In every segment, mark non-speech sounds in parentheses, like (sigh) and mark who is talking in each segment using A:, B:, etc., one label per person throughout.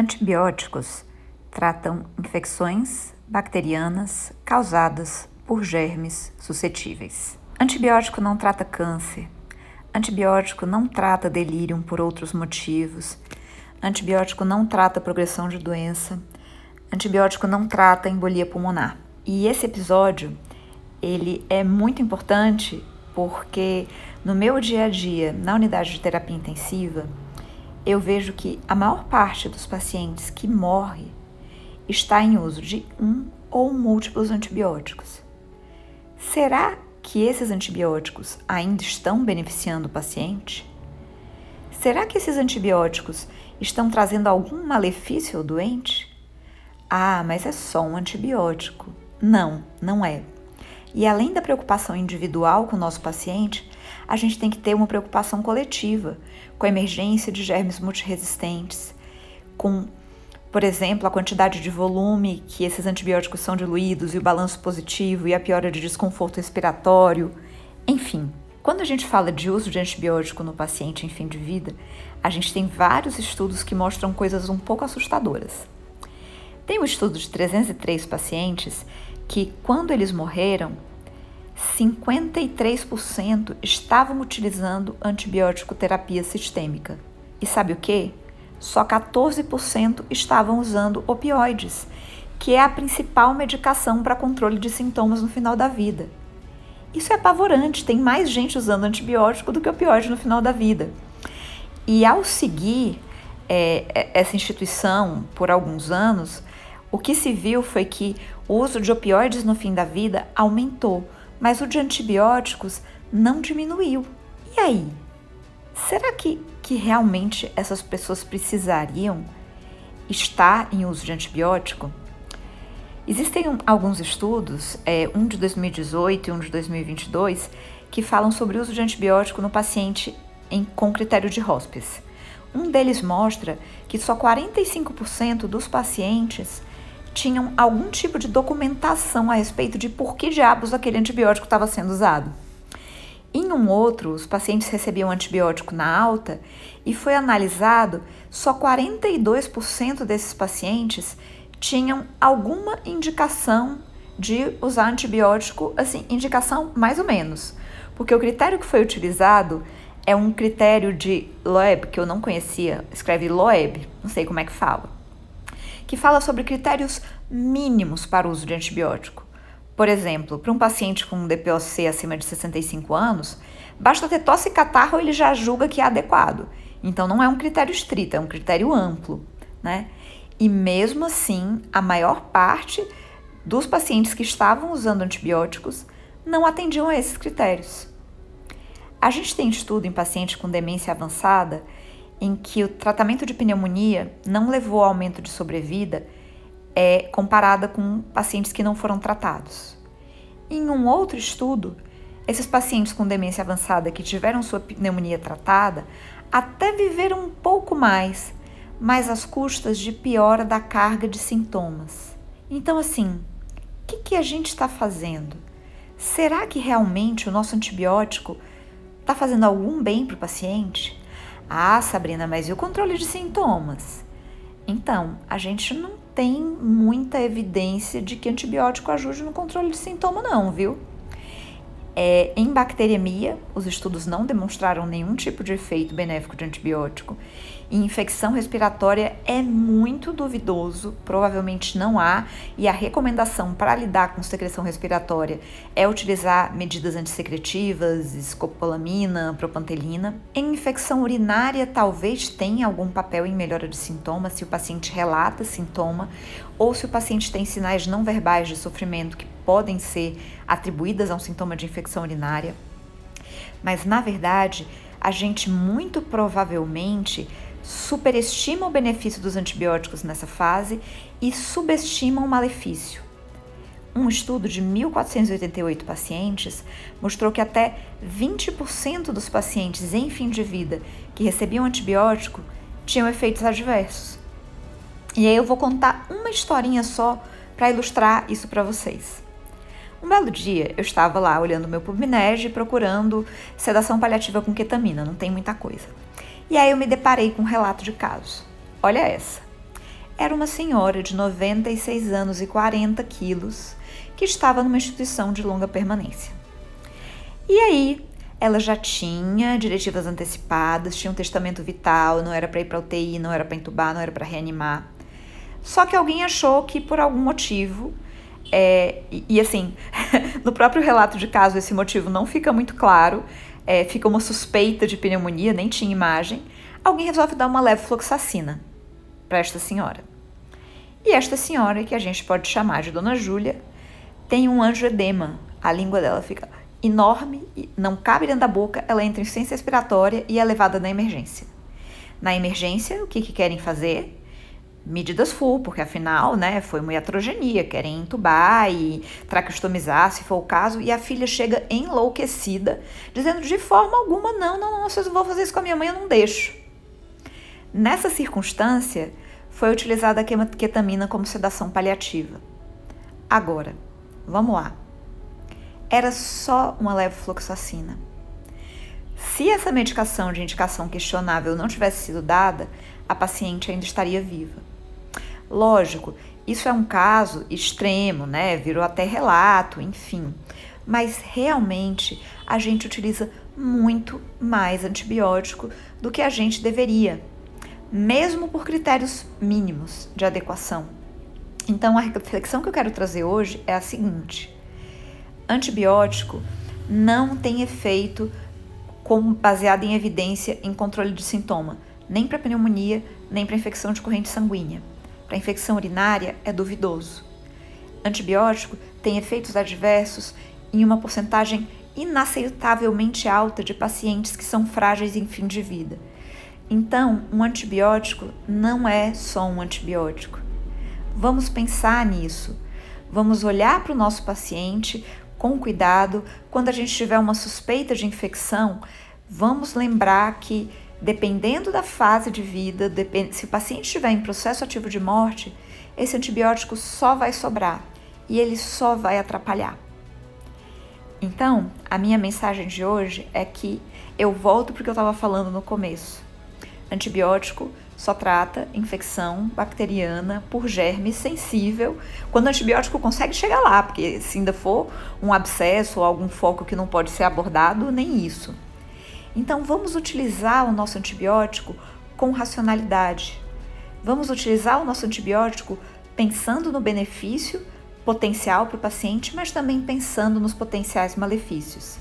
A: Antibióticos tratam infecções bacterianas causadas por germes suscetíveis. Antibiótico não trata câncer. Antibiótico não trata delírio por outros motivos. Antibiótico não trata progressão de doença. Antibiótico não trata embolia pulmonar. E esse episódio, ele é muito importante porque no meu dia a dia, na unidade de terapia intensiva, eu vejo que a maior parte dos pacientes que morre está em uso de um ou múltiplos antibióticos. Será que esses antibióticos ainda estão beneficiando o paciente? Será que esses antibióticos estão trazendo algum malefício ao doente? Ah, mas é só um antibiótico. Não, não é. E além da preocupação individual com o nosso paciente, a gente tem que ter uma preocupação coletiva com a emergência de germes multiresistentes, com, por exemplo, a quantidade de volume que esses antibióticos são diluídos e o balanço positivo e a piora de desconforto respiratório, enfim. Quando a gente fala de uso de antibiótico no paciente em fim de vida, a gente tem vários estudos que mostram coisas um pouco assustadoras. Tem um estudo de 303 pacientes que, quando eles morreram, 53% estavam utilizando antibiótico terapia sistêmica. E sabe o que? Só 14% estavam usando opioides, que é a principal medicação para controle de sintomas no final da vida. Isso é apavorante, tem mais gente usando antibiótico do que opioide no final da vida. E ao seguir é, é essa instituição por alguns anos, o que se viu foi que o uso de opioides no fim da vida aumentou mas o de antibióticos não diminuiu. E aí? Será que, que realmente essas pessoas precisariam estar em uso de antibiótico? Existem um, alguns estudos, é, um de 2018 e um de 2022, que falam sobre o uso de antibiótico no paciente em, com critério de hospice. Um deles mostra que só 45% dos pacientes tinham algum tipo de documentação a respeito de por que diabos aquele antibiótico estava sendo usado. Em um outro, os pacientes recebiam antibiótico na alta e foi analisado só 42% desses pacientes tinham alguma indicação de usar antibiótico, assim, indicação mais ou menos, porque o critério que foi utilizado é um critério de Loeb, que eu não conhecia, escreve Loeb, não sei como é que fala que fala sobre critérios mínimos para o uso de antibiótico. Por exemplo, para um paciente com DPOC acima de 65 anos, basta ter tosse e catarro ele já julga que é adequado. Então não é um critério estrito, é um critério amplo, né? E mesmo assim, a maior parte dos pacientes que estavam usando antibióticos não atendiam a esses critérios. A gente tem estudo em pacientes com demência avançada em que o tratamento de pneumonia não levou ao aumento de sobrevida é comparada com pacientes que não foram tratados. Em um outro estudo, esses pacientes com demência avançada que tiveram sua pneumonia tratada até viveram um pouco mais, mas às custas de piora da carga de sintomas. Então, assim, o que, que a gente está fazendo? Será que realmente o nosso antibiótico está fazendo algum bem para o paciente? Ah, Sabrina, mas e o controle de sintomas? Então, a gente não tem muita evidência de que antibiótico ajude no controle de sintoma, não, viu? É, em bacteriemia, os estudos não demonstraram nenhum tipo de efeito benéfico de antibiótico. Em infecção respiratória é muito duvidoso, provavelmente não há, e a recomendação para lidar com secreção respiratória é utilizar medidas antissecretivas, escopolamina, propantelina. Em infecção urinária, talvez tenha algum papel em melhora de sintomas se o paciente relata sintoma ou se o paciente tem sinais não verbais de sofrimento que podem ser atribuídas a um sintoma de infecção urinária. Mas na verdade, a gente muito provavelmente superestima o benefício dos antibióticos nessa fase e subestima o malefício. Um estudo de 1.488 pacientes mostrou que até 20% dos pacientes em fim de vida que recebiam antibiótico tinham efeitos adversos. E aí eu vou contar uma historinha só para ilustrar isso para vocês. Um belo dia eu estava lá olhando meu PubMed procurando sedação paliativa com ketamina, não tem muita coisa. E aí eu me deparei com um relato de caso. Olha essa. era uma senhora de 96 anos e 40 quilos que estava numa instituição de longa permanência. E aí, ela já tinha diretivas antecipadas, tinha um testamento vital, não era para ir para UTI, não era para entubar, não era para reanimar. Só que alguém achou que por algum motivo, é, e, e, assim, (laughs) no próprio relato de caso esse motivo não fica muito claro, é, fica uma suspeita de pneumonia, nem tinha imagem, alguém resolve dar uma leve fluoxacina para esta senhora. E esta senhora, que a gente pode chamar de Dona Júlia, tem um edema. A língua dela fica enorme, não cabe dentro da boca, ela entra em insuficiência respiratória e é levada na emergência. Na emergência, o que, que querem fazer? Medidas full, porque afinal, né, foi uma iatrogenia, querem entubar e traqueostomizar, se for o caso, e a filha chega enlouquecida, dizendo de forma alguma, não, não, não, vocês não vão fazer isso com a minha mãe, eu não deixo. Nessa circunstância, foi utilizada a ketamina como sedação paliativa. Agora, vamos lá. Era só uma leve fluoxacina. Se essa medicação de indicação questionável não tivesse sido dada, a paciente ainda estaria viva. Lógico, isso é um caso extremo, né? Virou até relato, enfim. Mas realmente a gente utiliza muito mais antibiótico do que a gente deveria, mesmo por critérios mínimos de adequação. Então a reflexão que eu quero trazer hoje é a seguinte: antibiótico não tem efeito baseado em evidência em controle de sintoma, nem para pneumonia, nem para infecção de corrente sanguínea. Para infecção urinária é duvidoso. Antibiótico tem efeitos adversos em uma porcentagem inaceitavelmente alta de pacientes que são frágeis em fim de vida. Então, um antibiótico não é só um antibiótico. Vamos pensar nisso. Vamos olhar para o nosso paciente com cuidado. Quando a gente tiver uma suspeita de infecção, vamos lembrar que dependendo da fase de vida, se o paciente estiver em processo ativo de morte, esse antibiótico só vai sobrar e ele só vai atrapalhar. Então, a minha mensagem de hoje é que eu volto porque eu estava falando no começo. Antibiótico só trata infecção bacteriana por germe sensível, quando o antibiótico consegue chegar lá, porque se ainda for um abscesso ou algum foco que não pode ser abordado, nem isso. Então vamos utilizar o nosso antibiótico com racionalidade. Vamos utilizar o nosso antibiótico pensando no benefício potencial para o paciente, mas também pensando nos potenciais malefícios.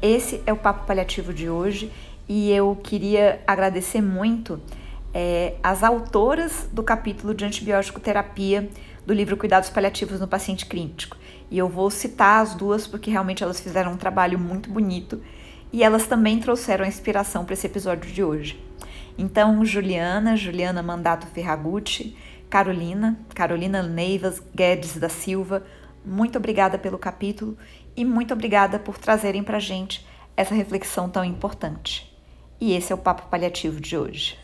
A: Esse é o papo paliativo de hoje e eu queria agradecer muito é, as autoras do capítulo de antibiótico terapia do livro Cuidados Paliativos no Paciente Crítico. E eu vou citar as duas porque realmente elas fizeram um trabalho muito bonito e elas também trouxeram a inspiração para esse episódio de hoje. Então, Juliana, Juliana Mandato Ferragutti, Carolina, Carolina Neivas Guedes da Silva, muito obrigada pelo capítulo e muito obrigada por trazerem para gente essa reflexão tão importante. E esse é o Papo Paliativo de hoje.